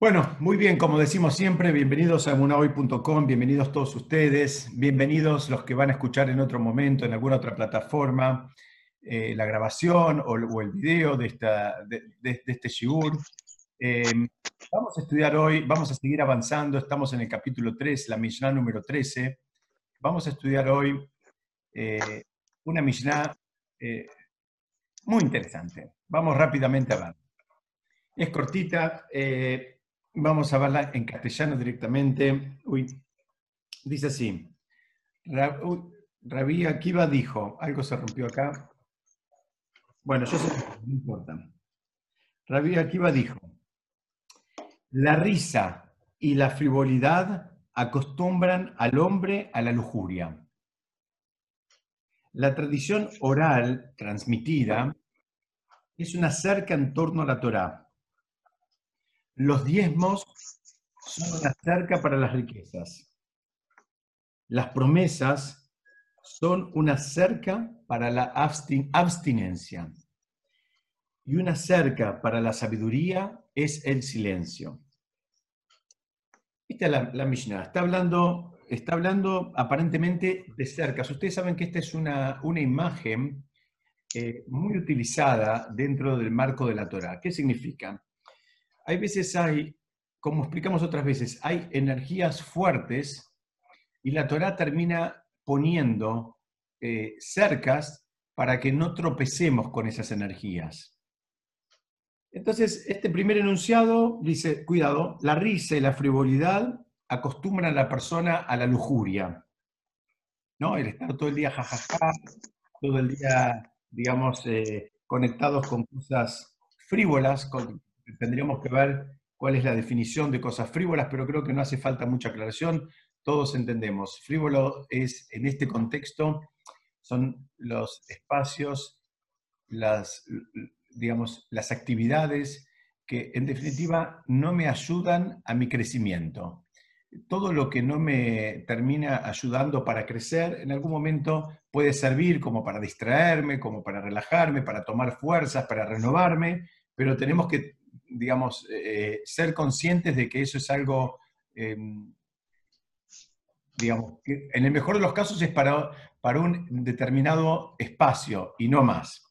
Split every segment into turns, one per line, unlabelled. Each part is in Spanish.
Bueno, muy bien, como decimos siempre, bienvenidos a munahoy.com, bienvenidos todos ustedes, bienvenidos los que van a escuchar en otro momento, en alguna otra plataforma, eh, la grabación o, el video de, esta, de, este shiur. Em, vamos a estudiar hoy, vamos a seguir avanzando, estamos en el capítulo 3, la Mishnah número 13. Vamos a estudiar hoy eh, una Mishnah eh, muy interesante. Vamos rápidamente a ver. Es cortita. Vamos a verla en castellano directamente. Uy, dice así. Rabí Akiva dijo, algo se rompió acá. Bueno, yo sé, no importa. Rabí Akiva dijo, la risa y la frivolidad acostumbran al hombre a la lujuria. La tradición oral transmitida es una cerca en torno a la Torá los diezmos son una cerca para las riquezas. Las promesas son una cerca para la abstinencia. Y una cerca para la sabiduría es el silencio. Esta es la, Mishnah. Está hablando, está hablando aparentemente de cercas. Ustedes saben que esta es una, una imagen eh, muy utilizada dentro del marco de la Torah. ¿Qué significa? Hay veces hay, como explicamos otras veces, hay energías fuertes y la Torah termina poniendo eh, cercas para que no tropecemos con esas energías. Entonces, este primer enunciado dice, cuidado, la risa y la frivolidad acostumbran a la persona a la lujuria, ¿no? El estar todo el día jajaja, todo el día, digamos, eh, conectados con cosas frívolas, con, tendríamos que ver cuál es la definición de cosas frívolas, pero creo que no hace falta mucha aclaración, todos entendemos. Frívolo es, en este contexto, son los espacios, las, digamos, las actividades que en definitiva no me ayudan a mi crecimiento. Todo lo que no me termina ayudando para crecer, en algún momento puede servir como para distraerme, como para relajarme, para tomar fuerzas, para renovarme, pero tenemos que digamos, eh, ser conscientes de que eso es algo, em, digamos, que en el mejor de los casos es para, para un determinado espacio y no más.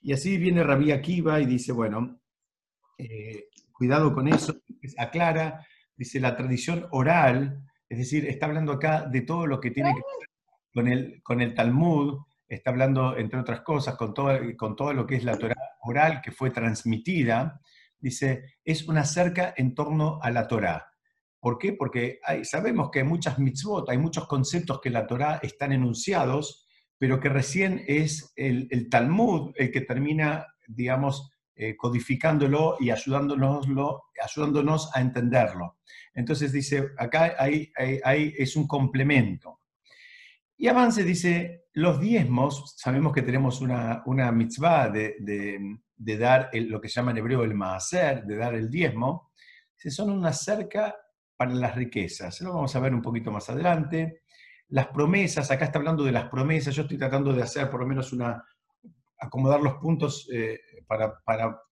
Y así viene Rabí Akiva y dice, bueno, eh, cuidado con eso, aclara, dice la tradición oral, es decir, está hablando acá de todo lo que tiene que ver con el, con el Talmud, está hablando, entre otras cosas, con todo, con todo lo que es la Torah oral que fue transmitida, dice, es una cerca en torno a la Torá. ¿Por qué? Porque sabemos que hay muchas mitzvot, hay muchos conceptos que la Torá están enunciados, pero que recién es el, Talmud el que termina, digamos, eh, codificándolo y ayudándonos, ayudándonos a entenderlo. Entonces dice, acá hay, es un complemento. Y avance, dice, los diezmos, sabemos que tenemos una, una mitzvah de, de dar lo que se llama en hebreo el maaser, de dar el diezmo, son una cerca para las riquezas. Lo vamos a ver un poquito más adelante. Las promesas, acá está hablando de las promesas, yo estoy tratando de hacer por lo menos una, acomodar los puntos eh, para,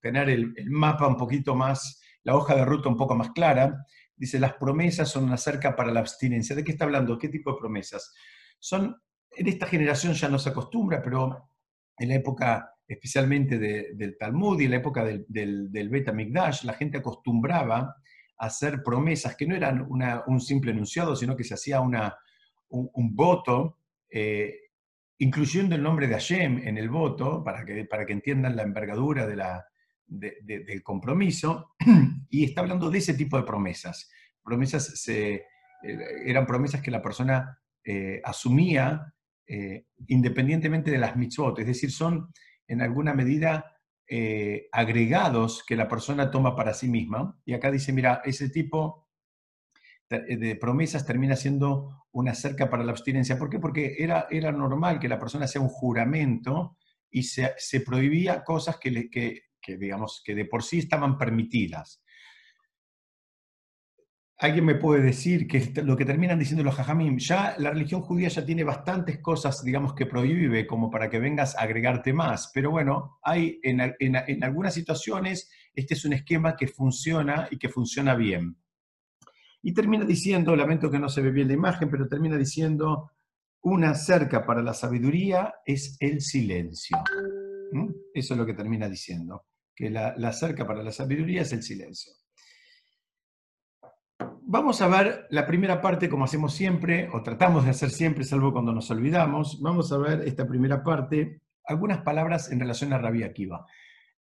tener el, mapa un poquito más, la hoja de ruta un poco más clara. Dice, las promesas son una cerca para la abstinencia. ¿De qué está hablando? ¿Qué tipo de promesas? Son, en esta generación ya no se acostumbra, pero en la época especialmente del Talmud y en la época del, del, del la gente acostumbraba a hacer promesas que no eran un simple enunciado, sino que se hacía un, voto, eh, incluyendo el nombre de Hashem en el voto, para que, para que entiendan la envergadura de la, del compromiso, y está hablando de ese tipo de promesas. Promesas se, eh, eran promesas que la persona eh, asumía independientemente de las mitzvot, es decir, son en alguna medida eh, agregados que la persona toma para sí misma. Y acá dice, mira, ese tipo de promesas termina siendo una cerca para la abstinencia. ¿Por qué? Porque era, era normal que la persona sea un juramento y se, prohibía cosas que, que, digamos, que de por sí estaban permitidas. Alguien me puede decir que lo que terminan diciendo los jajamim, ya la religión judía ya tiene bastantes cosas, digamos, que prohíbe como para que vengas a agregarte más, pero bueno, hay en, en algunas situaciones este es un esquema que funciona y que funciona bien. Y termina diciendo, lamento que no se ve bien la imagen, pero termina diciendo, una cerca para la sabiduría es el silencio. ¿Mm? Eso es lo que termina diciendo, que la, la cerca para la sabiduría es el silencio. Vamos a ver la primera parte como hacemos siempre, o tratamos de hacer siempre, salvo cuando nos olvidamos. Vamos a ver esta primera parte, algunas palabras en relación a Rabbi Akiva.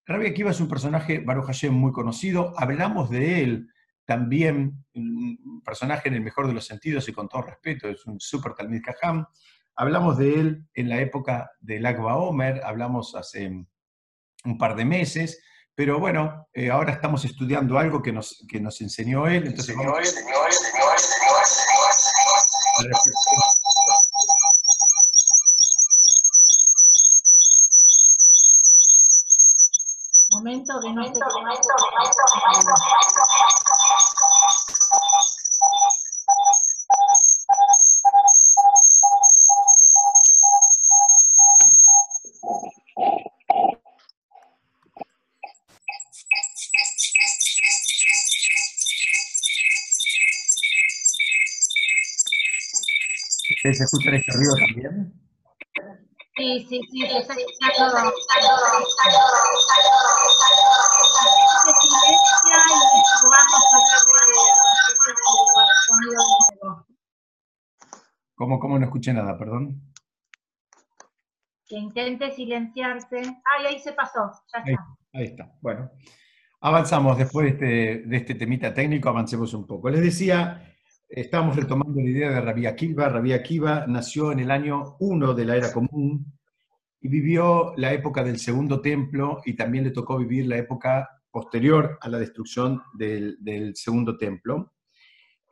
Rabbi Akiva es un personaje, Baruch Hashem, muy conocido. Hablamos de él también, un personaje en el mejor de los sentidos y con todo respeto, es un super Talmid Kaham. Hablamos de él en la época del Agba Omer, hablamos hace un par de meses, pero bueno, eh, ahora estamos estudiando algo que nos, que nos enseñó él. Entonces, vamos,
Momento que no se
¿Se escucha este ruido también?
Sí, sí, sí, se está escuchando.
¿Cómo, ¿Cómo no escuché nada, perdón?
Que intente silenciarse. Ay, ahí se pasó, ya
Ahí,
está.
ahí está. Bueno, avanzamos después de este, de este temita técnico, avancemos un poco. Les decía, estábamos retomando la idea de Rabbi Akiva. Rabbi Akiva nació en el año 1 de la era común y vivió la época del segundo templo y también le tocó vivir la época posterior a la destrucción del, del segundo templo.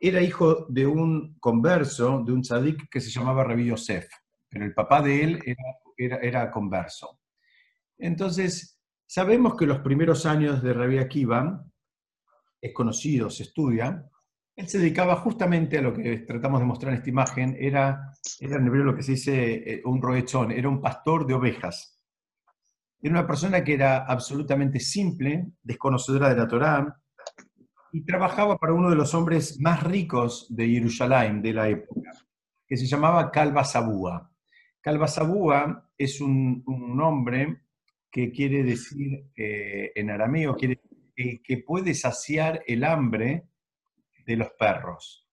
Era hijo de un converso, de un tzadik que se llamaba Rabbi Yosef, pero el papá de él era, era, era converso. Entonces, sabemos que los primeros años de Rabbi Akiva, es conocido, se estudia, él se dedicaba justamente a lo que tratamos de mostrar en esta imagen, era, era en hebreo lo que se dice eh, un roechón, era un pastor de ovejas. Era una persona que era absolutamente simple, desconocedora de la Torá, y trabajaba para uno de los hombres más ricos de Jerusalén de la época, que se llamaba Calva Sabúa. Es un, nombre que quiere decir eh, en arameo, que puede saciar el hambre de los perros.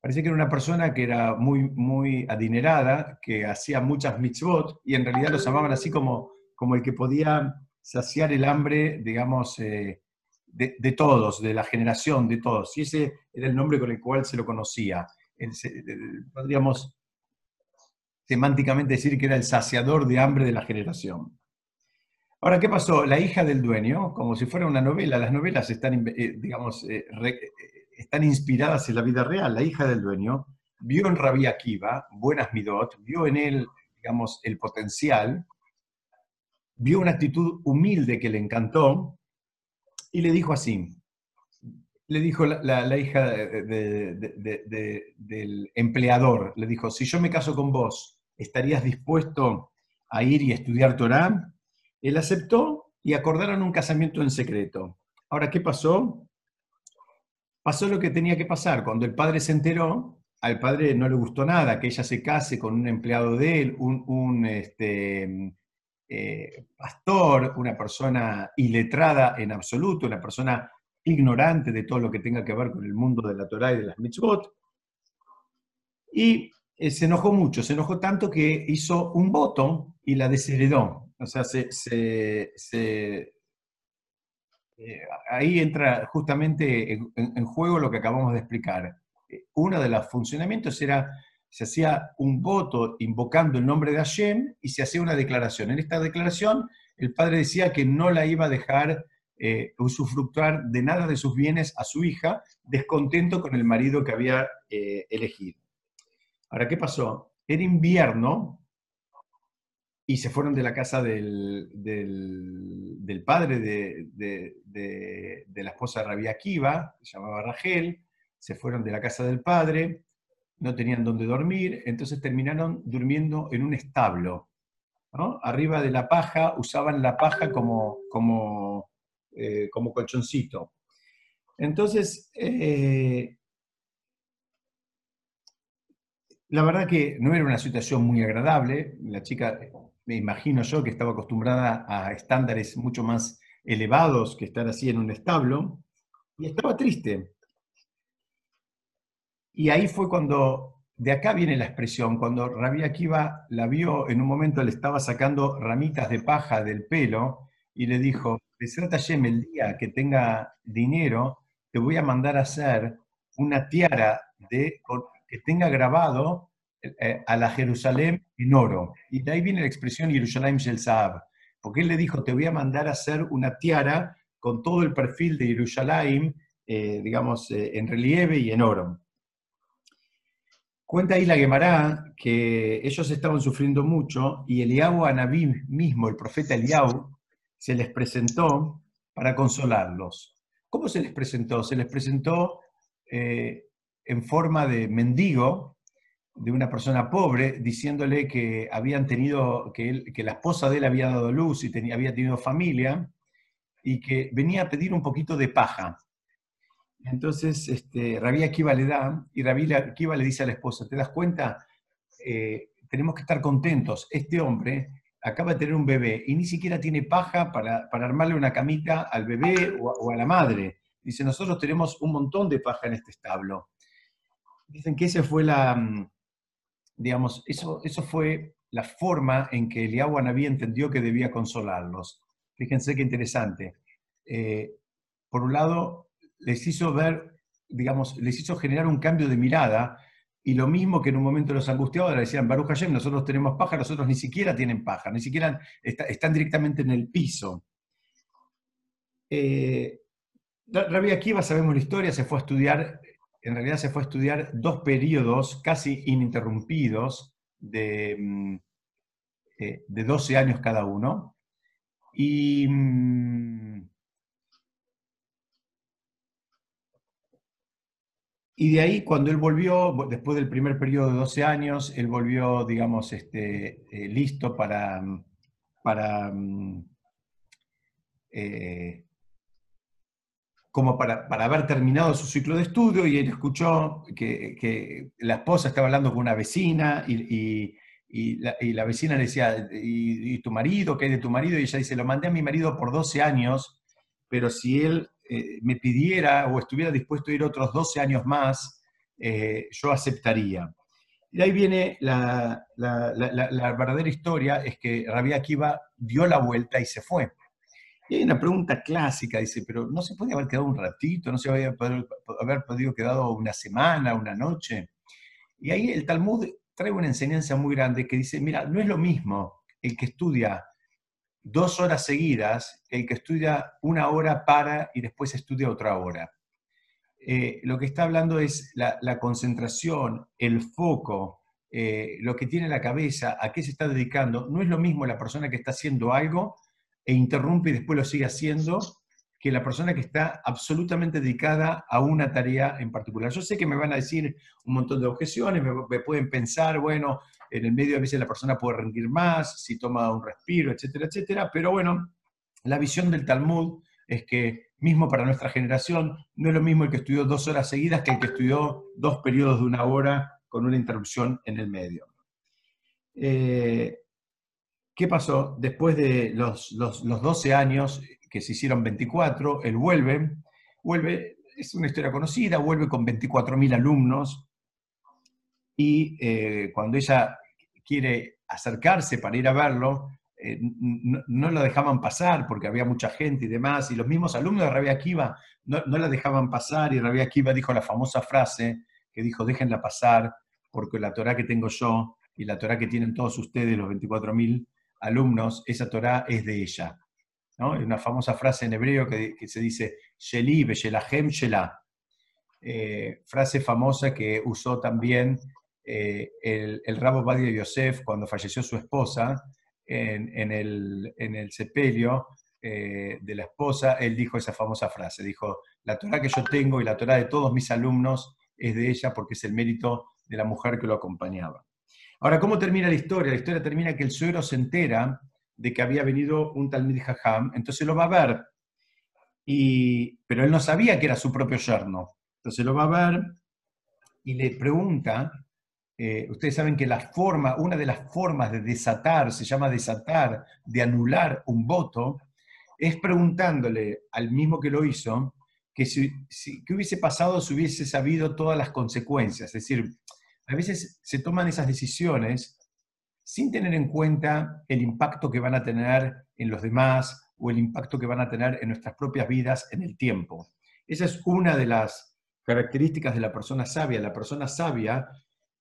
Parece que era una persona que era muy, muy adinerada, que hacía muchas mitzvot, y en realidad lo llamaban así como, como el que podía saciar el hambre, digamos, eh, de, todos, de la generación, de todos. Y ese era el nombre con el cual se lo conocía. El, podríamos semánticamente decir que era el saciador de hambre de la generación. Ahora, ¿qué pasó? La hija del dueño, como si fuera una novela, las novelas están, eh, digamos, eh, re, están inspiradas en la vida real. La hija del dueño vio en Rabí Akiva buenas midot, vio en él, digamos, el potencial, vio una actitud humilde que le encantó y le dijo así, le dijo la, la, hija de, de, de, del empleador, le dijo, si yo me caso con vos, ¿estarías dispuesto a ir y estudiar Torah? Él aceptó y acordaron un casamiento en secreto. Ahora, ¿qué pasó? Pasó lo que tenía que pasar. Cuando el padre se enteró, al padre no le gustó nada que ella se case con un empleado de él, un, este, eh, pastor, una persona iletrada en absoluto, una persona ignorante de todo lo que tenga que ver con el mundo de la Torah y de las mitzvot. Y eh, se enojó mucho, se enojó tanto que hizo un voto y la desheredó. O sea, se, se, se eh, ahí entra justamente en, juego lo que acabamos de explicar. Eh, uno de los funcionamientos era, se hacía un voto invocando el nombre de Hashem y se hacía una declaración. En esta declaración el padre decía que no la iba a dejar eh, usufructuar de nada de sus bienes a su hija, descontento con el marido que había elegido. Ahora, ¿qué pasó? Era invierno, y se fueron de la casa del, del, padre de, de, la esposa de Rabia Akiva, se llamaba Rachel, se fueron de la casa del padre, no tenían dónde dormir, entonces terminaron durmiendo en un establo. Arriba de la paja usaban la paja como, como, eh, como colchoncito. Entonces, eh, la verdad que no era una situación muy agradable. La chica, me imagino yo, que estaba acostumbrada a estándares mucho más elevados que estar así en un establo, y estaba triste. Y ahí fue cuando, de acá viene la expresión, cuando Rabia Akiva la vio, en un momento le estaba sacando ramitas de paja del pelo y le dijo, Yem, el día que tenga dinero, te voy a mandar a hacer una tiara de, que tenga grabado a la Jerusalén en oro. Y de ahí viene la expresión Jerusalén Shel Saab, porque él le dijo, te voy a mandar a hacer una tiara con todo el perfil de Jerusalén, eh, digamos, eh, en relieve y en oro. Cuenta ahí la Gemara que ellos estaban sufriendo mucho y Eliahu Anabí mismo, el profeta Eliahu, se les presentó para consolarlos. ¿Cómo se les presentó? Se les presentó eh, en forma de mendigo, de una persona pobre, diciéndole que habían tenido, que, que la esposa de él había dado luz y tenía, había tenido familia, y que venía a pedir un poquito de paja. Entonces, este, Rabí Akiva le da, y Rabí Akiva le dice a la esposa, ¿te das cuenta? Eh, tenemos que estar contentos. Este hombre acaba de tener un bebé y ni siquiera tiene paja para, armarle una camita al bebé o a, la madre. Dice, nosotros tenemos un montón de paja en este establo. Dicen que esa fue la, mm, digamos, eso, eso fue la forma en que Eliyahu Anabí entendió que debía consolarlos. Fíjense qué interesante. Eh, por un lado, les hizo ver, digamos, les hizo generar un cambio de mirada, y lo mismo que en un momento los angustiados le decían, Baruch Hashem, nosotros tenemos paja, nosotros ni siquiera tienen paja, ni siquiera están directamente en el piso. Eh, Rabbi Akiva, sabemos la historia, se fue a estudiar, en realidad se fue a estudiar dos periodos casi ininterrumpidos de, mm, eh, de 12 años cada uno. Y mm, Y de ahí, cuando él volvió, después del primer periodo de 12 años, él volvió, digamos, este, eh, listo para, para mm, eh, como para, haber terminado su ciclo de estudio y él escuchó que, la esposa estaba hablando con una vecina y, la, vecina le decía, ¿Y, tu marido? ¿Qué hay de tu marido? Y ella dice, lo mandé a mi marido por 12 años, pero si él eh, me pidiera o estuviera dispuesto a ir otros 12 años más, eh, yo aceptaría. Y ahí viene la, verdadera historia, es que Rabia Akiva dio la vuelta y se fue. Y hay una pregunta clásica, dice, pero ¿no se podía haber quedado un ratito? ¿No se podía haber podido quedado una semana, una noche? Y ahí el Talmud trae una enseñanza muy grande que dice, mira, no es lo mismo el que estudia dos horas seguidas el que estudia una hora para y después estudia otra hora. Eh, lo que está hablando es la, concentración, el foco, eh, lo que tiene la cabeza, a qué se está dedicando. No es lo mismo la persona que está haciendo algo e interrumpe y después lo sigue haciendo que la persona que está absolutamente dedicada a una tarea en particular. Yo sé que me van a decir un montón de objeciones, me pueden pensar, bueno, en el medio a veces la persona puede rendir más, si toma un respiro, etcétera, etcétera, pero bueno, la visión del Talmud es que mismo para nuestra generación no es lo mismo el que estudió dos horas seguidas que el que estudió dos periodos de una hora con una interrupción en el medio. Eh, ¿Qué pasó? Después de los, los, 12 años, que se hicieron 24, él vuelve, vuelve, es una historia conocida, vuelve con 24.000 alumnos, y eh, cuando ella quiere acercarse para ir a verlo, eh, no, la dejaban pasar porque había mucha gente y demás, y los mismos alumnos de Rabia Akiva no, la dejaban pasar, y Rabia Akiva dijo la famosa frase que dijo, déjenla pasar, porque la Torah que tengo yo y la Torah que tienen todos ustedes, los 24.000 alumnos, esa Torah es de ella. una famosa frase en hebreo que, se dice, Sheli, Shelahem, Shelah. Eh, frase famosa que usó también eh, el, el, rabo Badia Yosef, cuando falleció su esposa, en, el, sepelio, eh, de la esposa, él dijo esa famosa frase, dijo, la Torah que yo tengo y la Torah de todos mis alumnos es de ella porque es el mérito de la mujer que lo acompañaba. Ahora, ¿cómo termina la historia? La historia termina que el suegro se entera de que había venido un Talmid Jajam, entonces lo va a ver, y, pero él no sabía que era su propio yerno. Entonces lo va a ver y le pregunta, eh, ustedes saben que la forma, una de las formas de desatar, se llama desatar, de anular un voto, es preguntándole al mismo que lo hizo, que si, ¿qué hubiese pasado si hubiese sabido todas las consecuencias? Es decir, a veces se toman esas decisiones sin tener en cuenta el impacto que van a tener en los demás o el impacto que van a tener en nuestras propias vidas en el tiempo. Esa es una de las características de la persona sabia. La persona sabia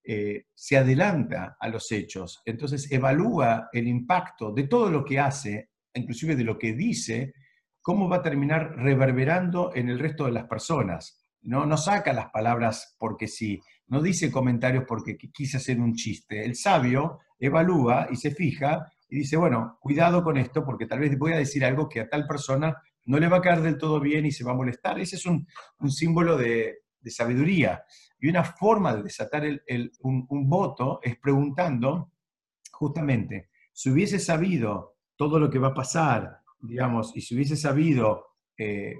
eh, se adelanta a los hechos, entonces evalúa el impacto de todo lo que hace, inclusive de lo que dice, cómo va a terminar reverberando en el resto de las personas. No, no saca las palabras porque sí, no dice comentarios porque quise hacer un chiste. El sabio evalúa y se fija y dice, bueno, cuidado con esto porque tal vez voy a decir algo que a tal persona no le va a caer del todo bien y se va a molestar. Ese es un, símbolo de, sabiduría. Y una forma de desatar un, voto es preguntando, justamente, si hubiese sabido todo lo que va a pasar, digamos, y si hubiese sabido, eh,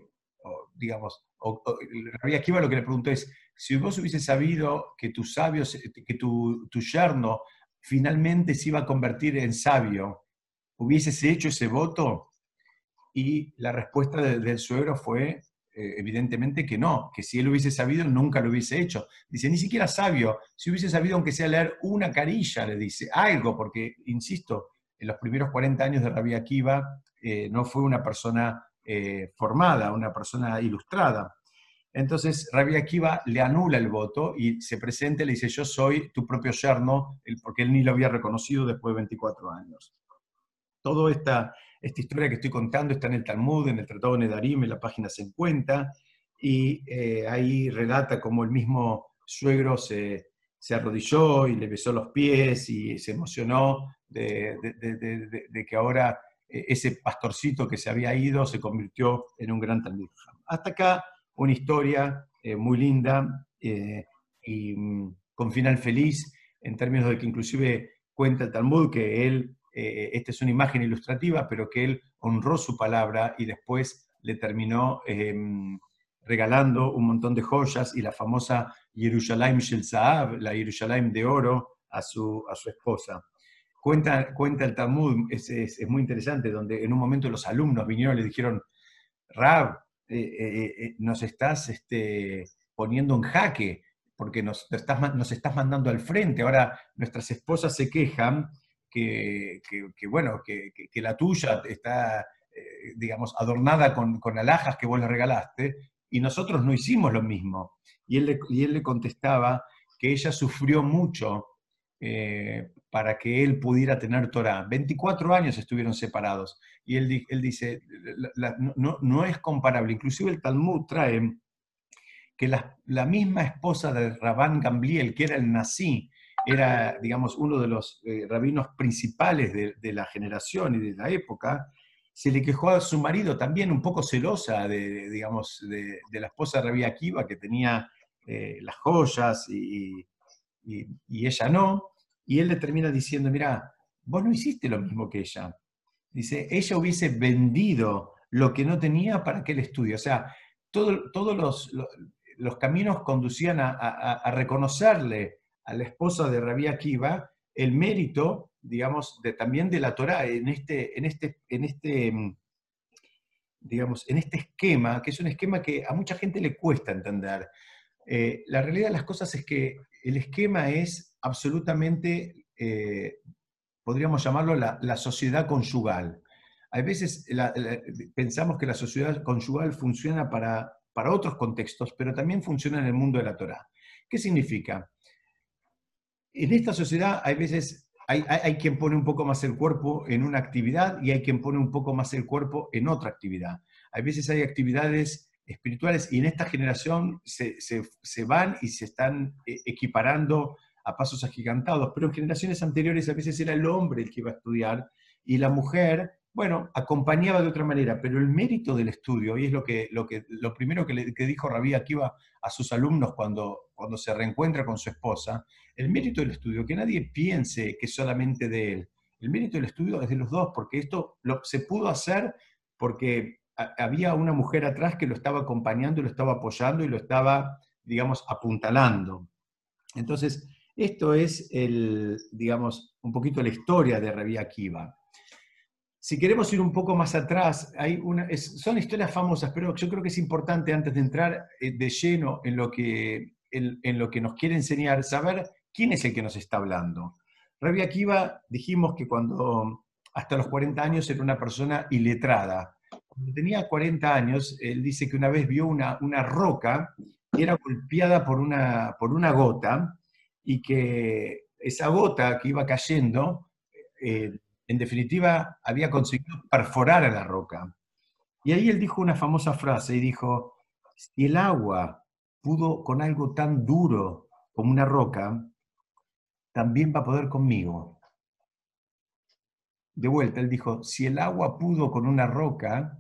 digamos, o, Akiva lo que le preguntó es, si vos hubiese sabido que tu sabio, que tu, yerno finalmente se iba a convertir en sabio, ¿hubieses hecho ese voto? Y la respuesta del suegro fue eh, evidentemente que no, que si él hubiese sabido nunca lo hubiese hecho. Dice, ni siquiera sabio, si hubiese sabido aunque sea leer una carilla, le dice, algo, porque, insisto, en los primeros 40 años de Rabbi Akiva eh, no fue una persona eh, formada, una persona ilustrada. Entonces Rabbi Akiva le anula el voto y se presenta y le dice, yo soy tu propio yerno, porque él ni lo había reconocido después de 24 años. Toda esta, esta historia que estoy contando está en el Talmud, en el Tratado de Nedarim, en la página 50, y eh, ahí relata cómo el mismo suegro se, se, arrodilló y le besó los pies y se emocionó de, de que ahora e-, ese pastorcito que se había ido se convirtió en un gran Talmud. Hasta acá una historia eh, muy linda eh, y mm, con final feliz, en términos de que inclusive cuenta el Talmud que él, eh, esta es una imagen ilustrativa, pero que él honró su palabra y después le terminó em, regalando un montón de joyas y la famosa Yerushalayim Shel la Yerushalayim de oro, a su, a su esposa. Cuenta, cuenta el Talmud, es, es, muy interesante, donde en un momento los alumnos vinieron y le dijeron, Rab, eh, eh, eh, nos estás este, poniendo en jaque, porque nos estás, nos estás mandando al frente. Ahora nuestras esposas se quejan que, que, bueno, que, que, la tuya está, digamos, adornada con, con, alhajas que vos le regalaste, y nosotros no hicimos lo mismo. Y él le, y él le contestaba que ella sufrió mucho para que él pudiera tener Torah. 24 años estuvieron separados. Y él, él dice, no, es comparable. Inclusive el Talmud trae que la, misma esposa de Rabán Gamliel, que era el Nací, era, digamos, uno de los eh, rabinos principales de, la generación y de la época, se le quejó a su marido también un poco celosa de, digamos, de, la esposa de Rabí Akiva, que tenía eh, las joyas y, y, ella no, y él le termina diciendo, mira, vos no hiciste lo mismo que ella. Dice, ella hubiese vendido lo que no tenía para que él estudie. O sea, todos los, los, caminos conducían a, reconocerle a la esposa de Rabí Akiva el mérito, digamos, también de la Torah en este, en este, en este, digamos, en este esquema, que es un esquema que a mucha gente le cuesta entender. Eh, la realidad de las cosas es que el esquema es absolutamente, eh, podríamos llamarlo la, sociedad conyugal. A veces pensamos que la sociedad conyugal funciona para, para otros contextos, pero también funciona en el mundo de la Torah. ¿Qué significa? En esta sociedad hay veces hay, hay, quien pone un poco más el cuerpo en una actividad y hay quien pone un poco más el cuerpo en otra actividad. Hay veces hay actividades espirituales y en esta generación se, van y se están eh, equiparando a pasos agigantados, pero en generaciones anteriores a veces era el hombre el que iba a estudiar y la mujer bueno, acompañaba de otra manera, pero el mérito del estudio, y es lo, que, lo, que, lo primero que, le, dijo Rabí Akiva a sus alumnos cuando, cuando se reencuentra con su esposa, el mérito del estudio, que nadie piense que solamente de él, el mérito del estudio es de los dos, porque esto lo, se pudo hacer porque había una mujer atrás que lo estaba acompañando lo estaba apoyando y lo estaba, digamos, apuntalando. Entonces, esto es, el, digamos, un poquito la historia de Rabí Akiva. Si queremos ir un poco más atrás, hay una, son historias famosas, pero yo creo que es importante antes de entrar eh, de lleno en lo, que, en, lo que nos quiere enseñar, saber quién es el que nos está hablando. Rabbi Akiva dijimos que cuando hasta los 40 años era una persona iletrada. Cuando tenía 40 años, él dice que una vez vio una, una roca que era golpeada por una, por una gota y que esa gota que iba cayendo eh, en definitiva, había conseguido perforar a la roca. Y ahí él dijo una famosa frase y dijo, si el agua pudo con algo tan duro como una roca, también va a poder conmigo. De vuelta, él dijo, si el agua pudo con una roca,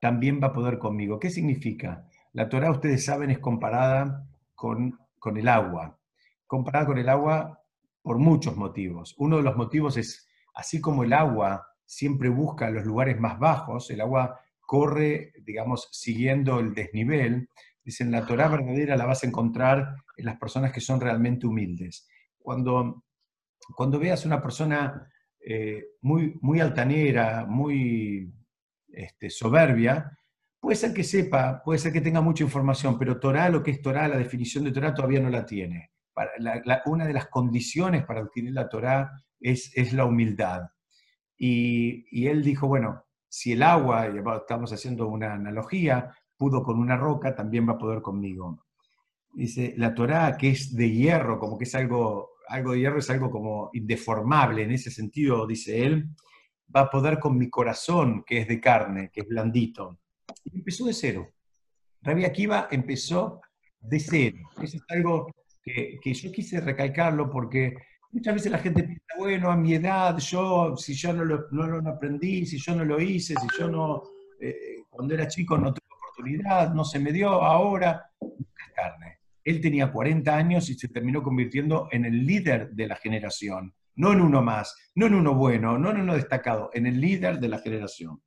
también va a poder conmigo. ¿Qué significa? La Torah, ustedes saben, es comparada con, con el agua. Comparada con el agua por muchos motivos. Uno de los motivos es así como el agua siempre busca los lugares más bajos, el agua corre, digamos, siguiendo el desnivel, dicen, la Torah verdadera la vas a encontrar en las personas que son realmente humildes. Cuando, cuando veas una persona eh, muy, muy altanera, muy este, soberbia, puede ser que sepa, puede ser que tenga mucha información, pero Torah, lo que es Torah, la definición de Torah todavía no la tiene. una de las condiciones para adquirir la Torah es, la humildad. Y, él dijo, bueno, si el agua, estamos haciendo una analogía, pudo con una roca, también va a poder conmigo. Dice, la Torá, que es de hierro, como que es algo, algo de hierro, es algo como indeformable, en ese sentido, dice él, va a poder con mi corazón, que es de carne, que es blandito. Y empezó de cero. Rabbi Akiva empezó de cero. Eso es algo que, yo quise recalcarlo porque Muchas veces la gente piensa, bueno, a mi edad, yo, si yo no lo, no lo aprendí, si yo no lo hice, si yo no, eh, cuando era chico no tuve oportunidad, no se me dio, ahora, es carne. Él tenía 40 años y se terminó convirtiendo en el líder de la generación, no en uno más, no en uno bueno, no en uno destacado, en el líder de la generación.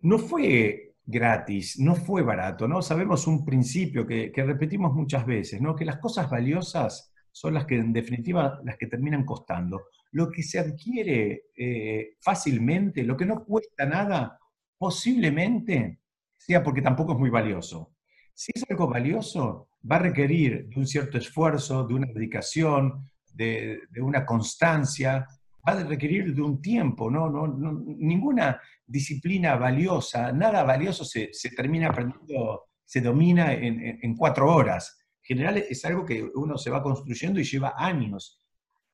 No fue gratis, no fue barato, ¿no? Sabemos un principio que, que repetimos muchas veces, ¿no? Que las cosas valiosas son las que en definitiva las que terminan costando. Lo que se adquiere eh, fácilmente, lo que no cuesta nada, posiblemente sea porque tampoco es muy valioso. Si es algo valioso, va a requerir de un cierto esfuerzo, de una dedicación, de, una constancia, va a requerir de un tiempo, ¿no? no, ninguna disciplina valiosa, nada valioso se, termina aprendiendo, se domina en cuatro horas general es algo que uno se va construyendo y lleva años.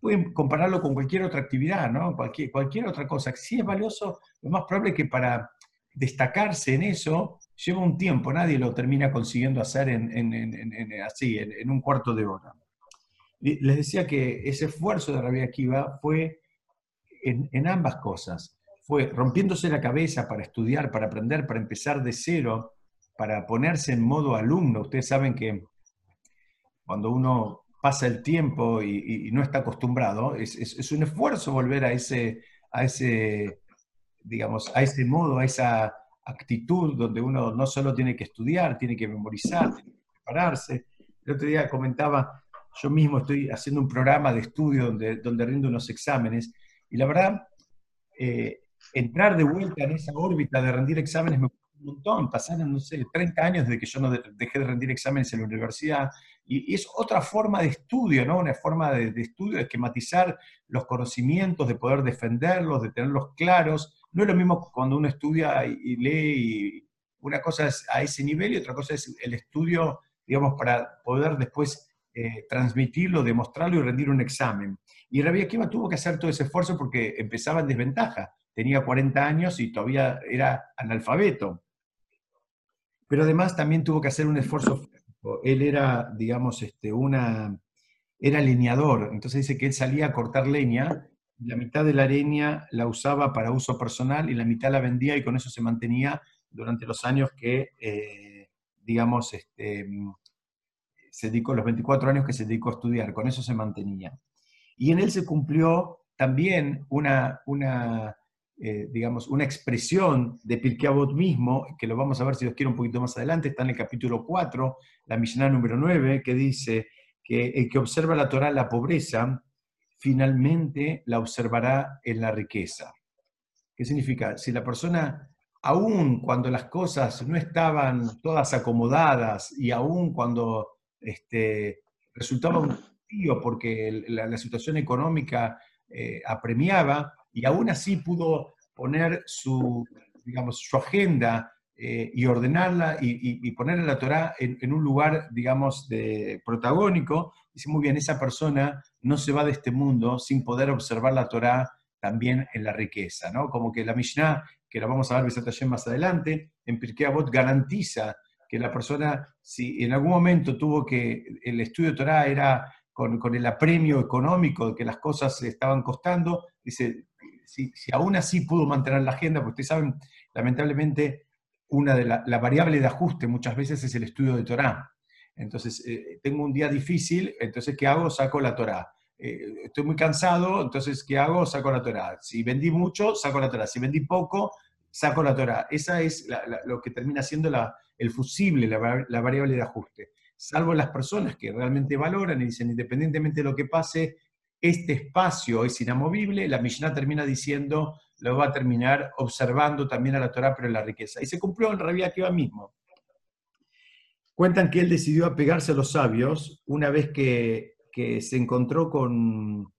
Pueden compararlo con cualquier otra actividad, ¿no? Cualquier, cualquier otra cosa. Si es valioso, lo más probable es que para destacarse en eso lleva un tiempo, nadie lo termina consiguiendo hacer en, así, en, un cuarto de hora. Les decía que ese esfuerzo de Rabia Akiva fue en, ambas cosas. Fue rompiéndose la cabeza para estudiar, para aprender, para empezar de cero, para ponerse en modo alumno. Ustedes saben que cuando uno pasa el tiempo y, no está acostumbrado, es, un esfuerzo volver a ese, a ese, digamos, a ese modo, a esa actitud donde uno no solo tiene que estudiar, tiene que memorizar, tiene que prepararse. El otro día comentaba, yo mismo estoy haciendo un programa de estudio donde, donde rindo unos exámenes y la verdad, eh, entrar de vuelta en esa órbita de rendir exámenes me un montón, pasaron, no sé, 30 años desde que yo no dejé de rendir exámenes en la universidad, y, es otra forma de estudio, ¿no? Una forma de, estudio, de esquematizar los conocimientos, de poder defenderlos, de tenerlos claros. No es lo mismo cuando uno estudia y, lee, y una cosa es a ese nivel y otra cosa es el estudio, digamos, para poder después eh, transmitirlo, demostrarlo y rendir un examen. Y Rabia Akiva tuvo que hacer todo ese esfuerzo porque empezaba en desventaja. Tenía 40 años y todavía era analfabeto pero además también tuvo que hacer un esfuerzo. Él era, digamos, este, una, era leñador, entonces dice que él salía a cortar leña la mitad de la areña la usaba para uso personal y la mitad la vendía y con eso se mantenía durante los años que, eh, digamos, este, se dedicó, los 24 años que se dedicó a estudiar, con eso se mantenía. Y en él se cumplió también una, una eh, digamos, una expresión de Pirkei mismo, que lo vamos a ver si os quiero un poquito más adelante, está en el capítulo 4, la Mishnah número 9, que dice que el que observa la Torah la pobreza, finalmente la observará en la riqueza. ¿Qué significa? Si la persona, aún cuando las cosas no estaban todas acomodadas y aún cuando este, resultaba un tío porque la, situación económica eh, apremiaba, y aún así pudo poner su, digamos, su agenda eh, y ordenarla y, poner a la Torah en, un lugar, digamos, de protagónico, dice muy bien, esa persona no se va de este mundo sin poder observar la Torah también en la riqueza, ¿no? Como que la Mishnah, que la vamos a ver más adelante, en Pirkei Avot garantiza que la persona, si en algún momento tuvo que, el estudio de Torah era con, con el apremio económico de que las cosas estaban costando, dice, si, aún así pudo mantener la agenda, porque ustedes saben, lamentablemente, una de las la variable de ajuste muchas veces es el estudio de Torah. Entonces, eh, tengo un día difícil, entonces, ¿qué hago? Saco la Torah. Eh, estoy muy cansado, entonces, ¿qué hago? Saco la Torah. Si vendí mucho, saco la Torah. Si vendí poco, saco la Torah. Esa es lo que termina siendo el fusible, la, variable de ajuste. Salvo las personas que realmente valoran y dicen, independientemente de lo que pase, este espacio es inamovible, la Mishnah termina diciendo, lo va a terminar observando también a la Torah, pero la riqueza. Y se cumplió en Rabbi Akiva mismo. Cuentan que él decidió apegarse a los sabios una vez que, se encontró con,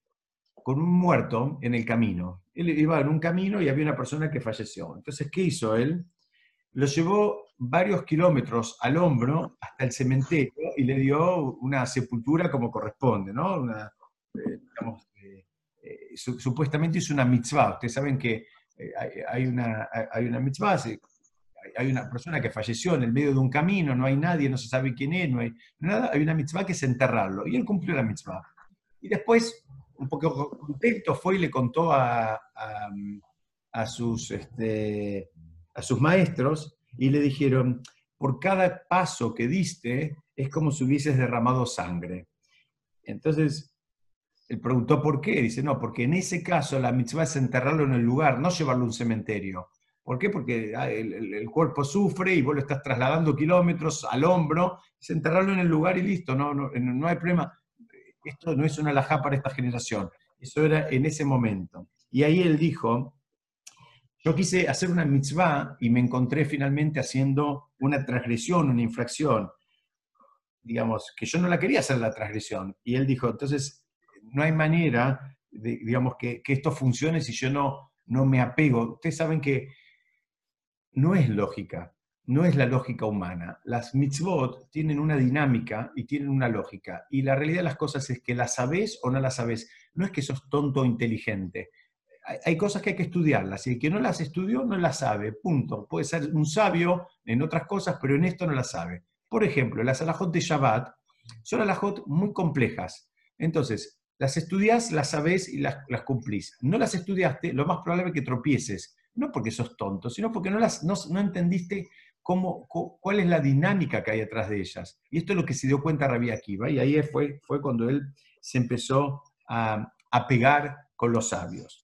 con un muerto en el camino. Él iba en un camino y había una persona que falleció. Entonces, ¿qué hizo él? Lo llevó varios kilómetros al hombro hasta el cementerio y le dio una sepultura como corresponde, ¿no? Una, eh, eh, eh, supuestamente es una mitzvah. Ustedes saben que hay, una, hay una mitzvah, hay una persona que falleció en el medio de un camino, no hay nadie, no se sabe quién es, no hay nada, hay una mitzvah que es enterrarlo. Y él cumplió la mitzvah. Y después, un poco contento, fue y le contó a, a, sus, este, a sus maestros y le dijeron, por cada paso que diste es como si hubieses derramado sangre. Entonces, él preguntó por qué. Dice, no, porque en ese caso la mitzvah es enterrarlo en el lugar, no llevarlo a un cementerio. ¿Por qué? Porque ah, el, cuerpo sufre y vos lo estás trasladando kilómetros al hombro, es enterrarlo en el lugar y listo, no, no, no hay problema. Esto no es una alajá para esta generación. Eso era en ese momento. Y ahí él dijo, yo quise hacer una mitzvah y me encontré finalmente haciendo una transgresión, una infracción. Digamos, que yo no la quería hacer la transgresión. Y él dijo, entonces no hay manera, digamos, que, esto funcione si yo no, no me apego. Ustedes saben que no es lógica, no es la lógica humana. Las mitzvot tienen una dinámica y tienen una lógica. Y la realidad de las cosas es que las sabes o no las sabes. No es que sos tonto o inteligente. Hay, cosas que hay que estudiarlas y el que no las estudió no las sabe, punto. Puede ser un sabio en otras cosas, pero en esto no las sabe. Por ejemplo, las alajot de Shabbat son alajot muy complejas. Entonces, las estudias, las sabes y las, cumplís. No las estudiaste, lo más probable es que tropieces. No porque sos tonto, sino porque no, las, no, entendiste cómo, cuál es la dinámica que hay detrás de ellas. Y esto es lo que se dio cuenta Rabí Akiva. Y ahí fue, fue cuando él se empezó a, pegar con los sabios.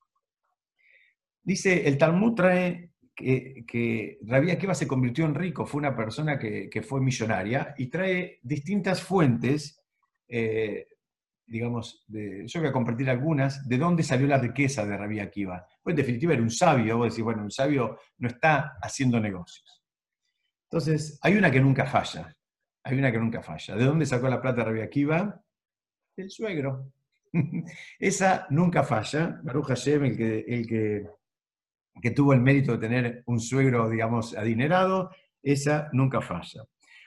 Dice, el Talmud trae que, que Rabí Akiva se convirtió en rico, fue una persona que, fue millonaria, y trae distintas fuentes eh, digamos, yo voy a compartir algunas, de dónde salió la riqueza de Rabí Akiva. Pues en definitiva era un sabio, vos decís, bueno, un sabio no está haciendo negocios. Entonces, hay una que nunca falla, hay una que nunca falla. ¿De dónde sacó la plata Rabí Akiva? El suegro. Esa nunca falla. Baruch Hashem, el que, el que, que tuvo el mérito de tener un suegro, digamos, adinerado, esa nunca falla.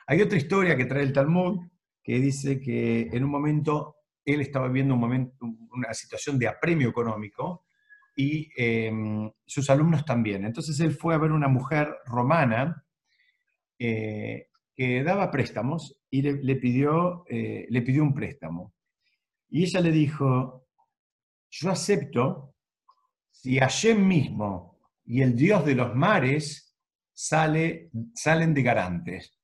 Hay otra historia que trae el Talmud que dice que en un momento él estaba viendo un momento, una situación de apremio económico y em, sus alumnos también. Entonces él fue a ver una mujer romana eh, que daba préstamos y le, pidió, eh, le pidió un préstamo. Y ella le dijo, yo acepto si Hashem mismo y el Dios de los mares sale, salen de garantes.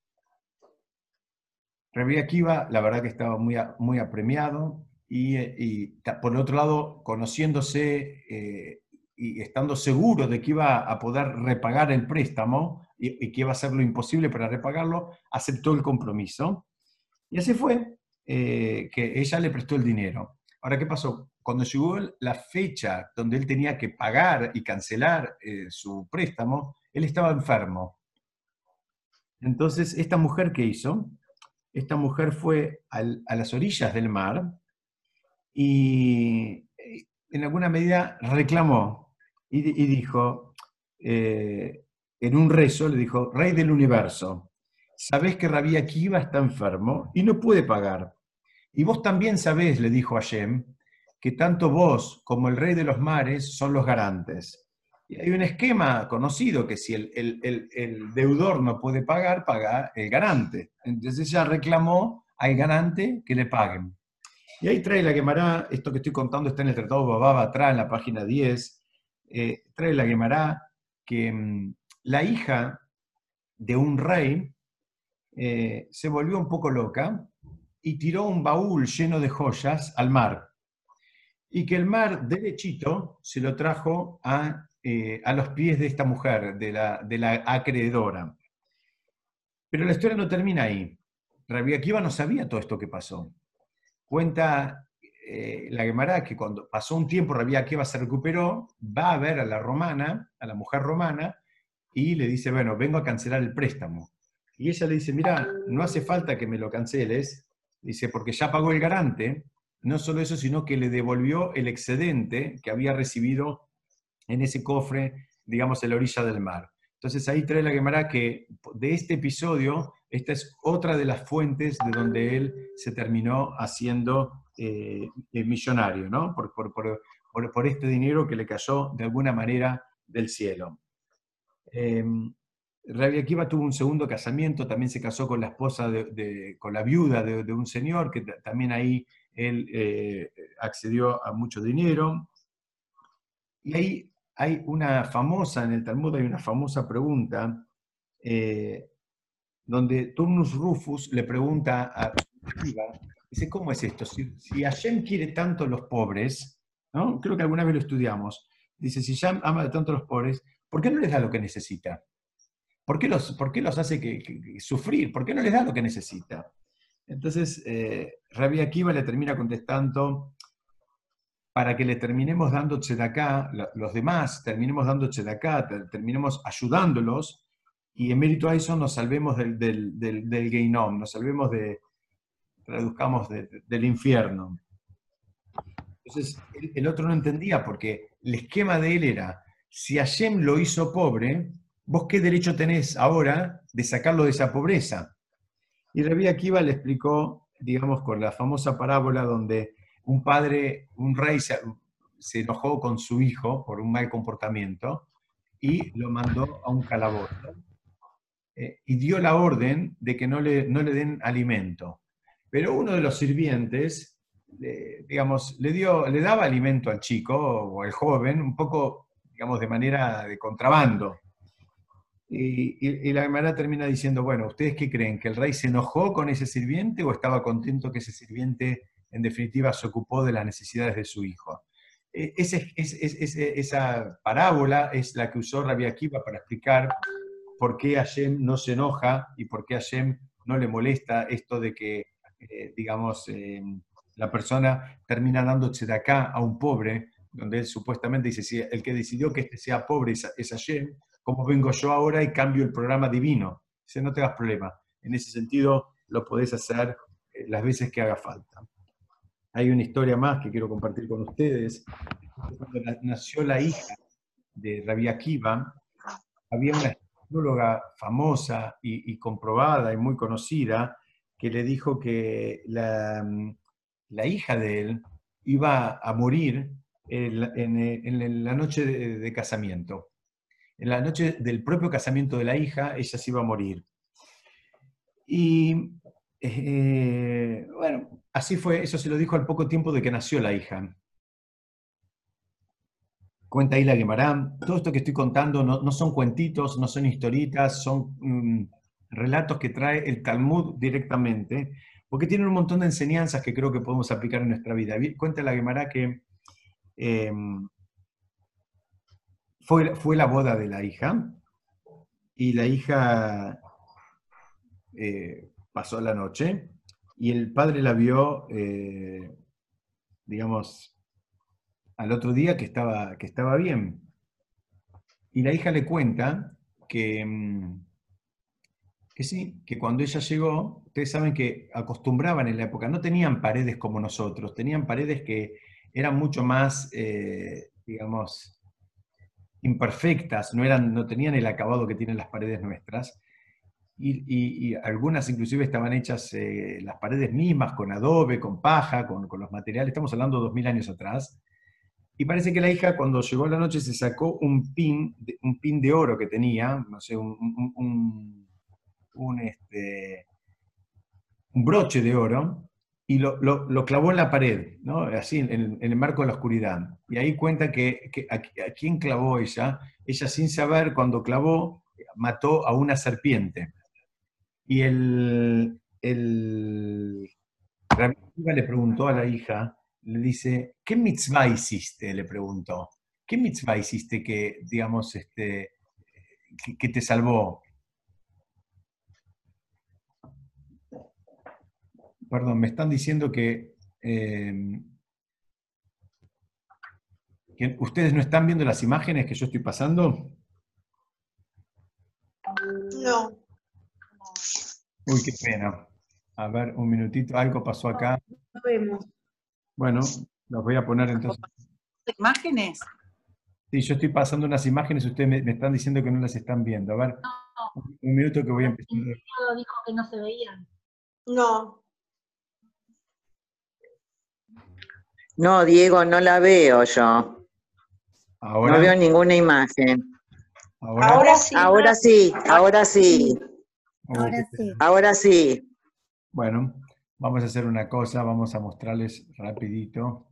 Rabbi Akiva, la verdad que estaba muy, muy apremiado y, por otro lado, conociéndose eh, y estando seguro de que iba a poder repagar el préstamo y, que iba a hacer lo imposible para repagarlo, aceptó el compromiso. Y así fue eh, que ella le prestó el dinero. Ahora, ¿qué pasó? Cuando llegó la fecha donde él tenía que pagar y cancelar eh, su préstamo, él estaba enfermo. Entonces, esta mujer, ¿qué hizo? Esta mujer fue a las orillas del mar y en alguna medida reclamó y, dijo, eh, en un rezo, le dijo, Rey del universo, sabés que Rabí Akiva está enfermo y no puede pagar. Y vos también sabés, le dijo a Hashem, que tanto vos como el Rey de los mares son los garantes. Y hay un esquema conocido que si el, el, deudor no puede pagar, paga el garante. Entonces ella reclamó al garante que le paguen. Y ahí trae la quemará, esto que estoy contando está en el Tratado Bababa, atrás en la página 10, eh, trae la Gemara que mm, la hija de un rey eh, se volvió un poco loca y tiró un baúl lleno de joyas al mar. Y que el mar derechito se lo trajo a, eh, los pies de esta mujer, de la, de la acreedora. Pero la historia no termina ahí. Rabbi Akiva no sabía todo esto que pasó. Cuenta eh, la Gemara que cuando pasó un tiempo Rabí Akiva se recuperó, va a ver a la romana, a la mujer romana, y le dice, bueno, vengo a cancelar el préstamo. Y ella le dice, mira, no hace falta que me lo canceles, dice, porque ya pagó el garante, no solo eso, sino que le devolvió el excedente que había recibido en ese cofre, digamos, en la orilla del mar. Entonces ahí trae la Gemara que de este episodio, esta es otra de las fuentes de donde él se terminó haciendo eh, millonario, ¿no? Por, por, este dinero que le cayó de alguna manera del cielo. Eh, Rabbi tuvo un segundo casamiento, también se casó con la esposa, de, con la viuda de, un señor, que también ahí él eh, accedió a mucho dinero. Y ahí hay una famosa, en el Talmud hay una famosa pregunta, eh, donde Turnus Rufus le pregunta a Dice, ¿cómo es esto? Si, si Hashem quiere tanto a los pobres, ¿no? creo que alguna vez lo estudiamos, dice, si Hashem ama tanto a los pobres, ¿por qué no les da lo que necesita? ¿Por qué los, por qué los hace que, sufrir? ¿Por qué no les da lo que necesita? Entonces, eh, Rabbi Akiva le termina contestando, para que le terminemos dando tzedaká, los demás terminemos dando tzedaká, terminemos ayudándolos, y en mérito a eso nos salvemos del, del, del, del nos salvemos de, traduzcamos del infierno. Entonces, el, otro no entendía porque el esquema de él era, si Hashem lo hizo pobre, ¿vos qué derecho tenés ahora de sacarlo de esa pobreza? Y Rabbi Akiva le explicó, digamos, con la famosa parábola donde un padre, un rey se, enojó con su hijo por un mal comportamiento y lo mandó a un calabozo. Eh, y dio la orden de que no le, no le den alimento. Pero uno de los sirvientes, digamos, le, dio, le daba alimento al chico o al joven, un poco, digamos, de manera de contrabando. Y, la hermana termina diciendo, bueno, ¿ustedes qué creen? ¿Que el rey se enojó con ese sirviente o estaba contento que ese sirviente, en definitiva, se ocupó de las necesidades de su hijo? E, esa parábola es la que usó Rabbi Akiva para explicar por qué Hashem no se enoja y por qué Hashem no le molesta esto de que eh, digamos, eh, la persona termina dando acá a un pobre, donde él supuestamente dice, si el que decidió que este sea pobre es, es Hashem, ¿cómo vengo yo ahora y cambio el programa divino? Dice, no tengas problema. En ese sentido, lo podés hacer eh, las veces que haga falta. Hay una historia más que quiero compartir con ustedes. Cuando nació la hija de Rabbi Akiva, había una astróloga famosa y, comprobada y muy conocida, que le dijo que la, mm, hija de él iba a morir en, la noche de, casamiento. En la noche del propio casamiento de la hija, ella se iba a morir. Y eh, bueno, así fue, eso se lo dijo al poco tiempo de que nació la hija. Cuenta ahí la Gemara. Todo esto que estoy contando no, no son cuentitos, no son historitas, son mm, relatos que trae el Talmud directamente, porque tienen un montón de enseñanzas que creo que podemos aplicar en nuestra vida. Cuenta la Gemara que em, fue, fue la boda de la hija y la hija eh, pasó la noche y el padre la vio, eh, digamos, al otro día que estaba, que estaba bien. Y la hija le cuenta que, mm, que sí, que cuando ella llegó, ustedes saben que acostumbraban en la época, no tenían paredes como nosotros, tenían paredes que eran mucho más, eh, digamos, imperfectas, no, eran, no tenían el acabado que tienen las paredes nuestras. Y, algunas inclusive estaban hechas eh, las paredes mismas, con adobe, con paja, con, con, los materiales, estamos hablando dos mil años atrás, y parece que la hija cuando llegó la noche se sacó un pin, un pin de oro que tenía, no sé, un, un, este, un broche de oro, y lo, lo, clavó en la pared, ¿no? así, en, el marco de la oscuridad. Y ahí cuenta que, a, quién clavó ella. Ella sin saber, cuando clavó, mató a una serpiente. Y el, el le preguntó a la hija, le dice, ¿qué mitzvah hiciste? Le preguntó. ¿Qué mitzvah hiciste que, digamos, este, que, te salvó? Perdón, me están diciendo que, eh, que ustedes no están viendo las imágenes que yo estoy pasando.
No.
Uy, qué pena. A ver, un minutito, algo pasó acá.
No vemos.
Bueno, los voy a poner entonces.
¿Imágenes?
Sí, yo estoy pasando unas imágenes, ustedes me, están diciendo que no las están viendo. A ver, un minuto que voy a empezar.
dijo que no se veían.
No.
No, Diego, no la veo yo.
¿Ahora?
No veo ninguna imagen.
¿Ahora?
sí. Ahora sí, ahora sí.
Ahora sí.
Ahora sí.
Bueno, Vamos a hacer una cosa, vamos a mostrarles rapidito.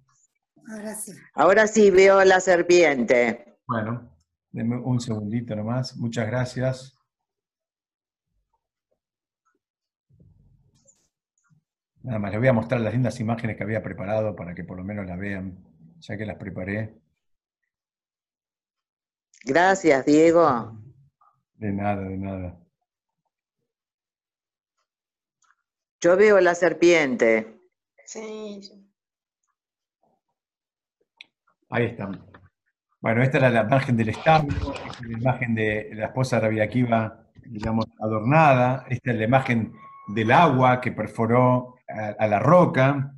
Ahora sí.
Ahora sí veo la serpiente.
Bueno, denme un segundito nomás. Muchas gracias. Nada más, les voy a mostrar las lindas imágenes que había preparado para que por lo menos las vean, ya que las preparé.
Gracias, Diego.
De nada, de nada.
Yo veo la serpiente.
Sí.
Ahí están. Bueno, esta era la imagen del establo, esta es la imagen de la esposa de Rabia Akiva, digamos, adornada. Esta es la imagen del agua que perforó a, la roca.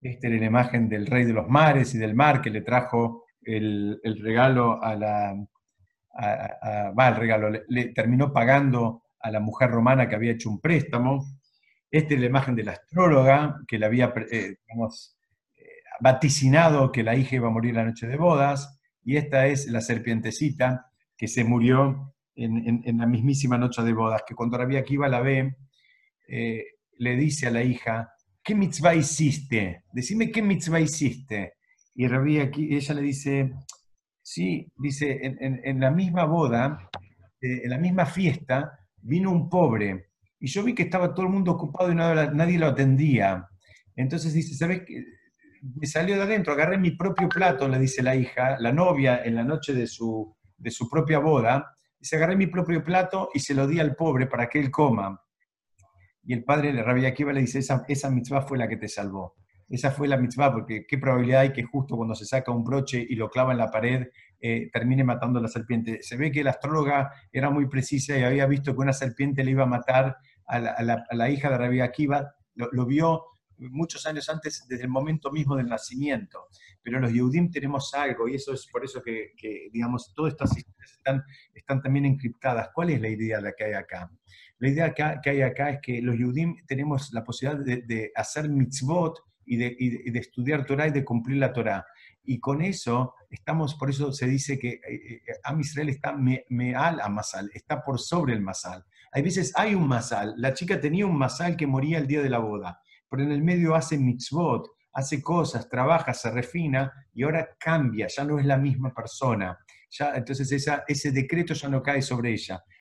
Esta es la imagen del rey de los mares y del mar que le trajo el, regalo a la... va, el regalo, le terminó pagando a la mujer romana que había hecho un préstamo. Esta es la imagen de la astróloga que le había, eh, eh, vaticinado que la hija iba a morir la noche de bodas. Y esta es la serpientecita que se murió en, la mismísima noche de bodas, que cuando Rabia Akiva la ve, eh, le dice a la hija, ¿qué mitzvah hiciste? Decime qué mitzvah hiciste. Y Rabia ella le dice, sí, dice, en, la misma boda, en la misma fiesta, vino un pobre y yo vi que estaba todo el mundo ocupado y nadie lo atendía. Entonces dice, ¿sabes qué? Me salió de adentro, agarré mi propio plato, le dice la hija, la novia en la noche de su, de su propia boda, dice, agarré mi propio plato y se lo di al pobre para que él coma. Y el padre de Rabia Akiva le dice, esa, esa mitzvah fue la que te salvó. Esa fue la mitzvah, porque qué probabilidad hay que justo cuando se saca un broche y lo clava en la pared, eh, termine matando a la serpiente. Se ve que la astróloga era muy precisa y había visto que una serpiente le iba a matar a la, hija de Rabbi Akiva, lo, vio muchos años antes, desde el momento mismo del nacimiento. Pero los Yehudim tenemos algo, y eso es por eso que, digamos, todas estas historias están, también encriptadas. ¿Cuál es la idea de que hay acá? La idea que, hay acá es que los Yehudim tenemos la posibilidad de, hacer mitzvot y de, estudiar Torah y de cumplir la Torah. Y con eso estamos, por eso se dice que eh, eh, Am Israel está meal a Masal, está por sobre el Masal. Hay veces hay un Masal, la chica tenía un Masal que moría el día de la boda, pero en el medio hace mitzvot, hace cosas, trabaja, se refina y ahora cambia, ya no es la misma persona. Ya, entonces ese decreto ya no cae sobre ella.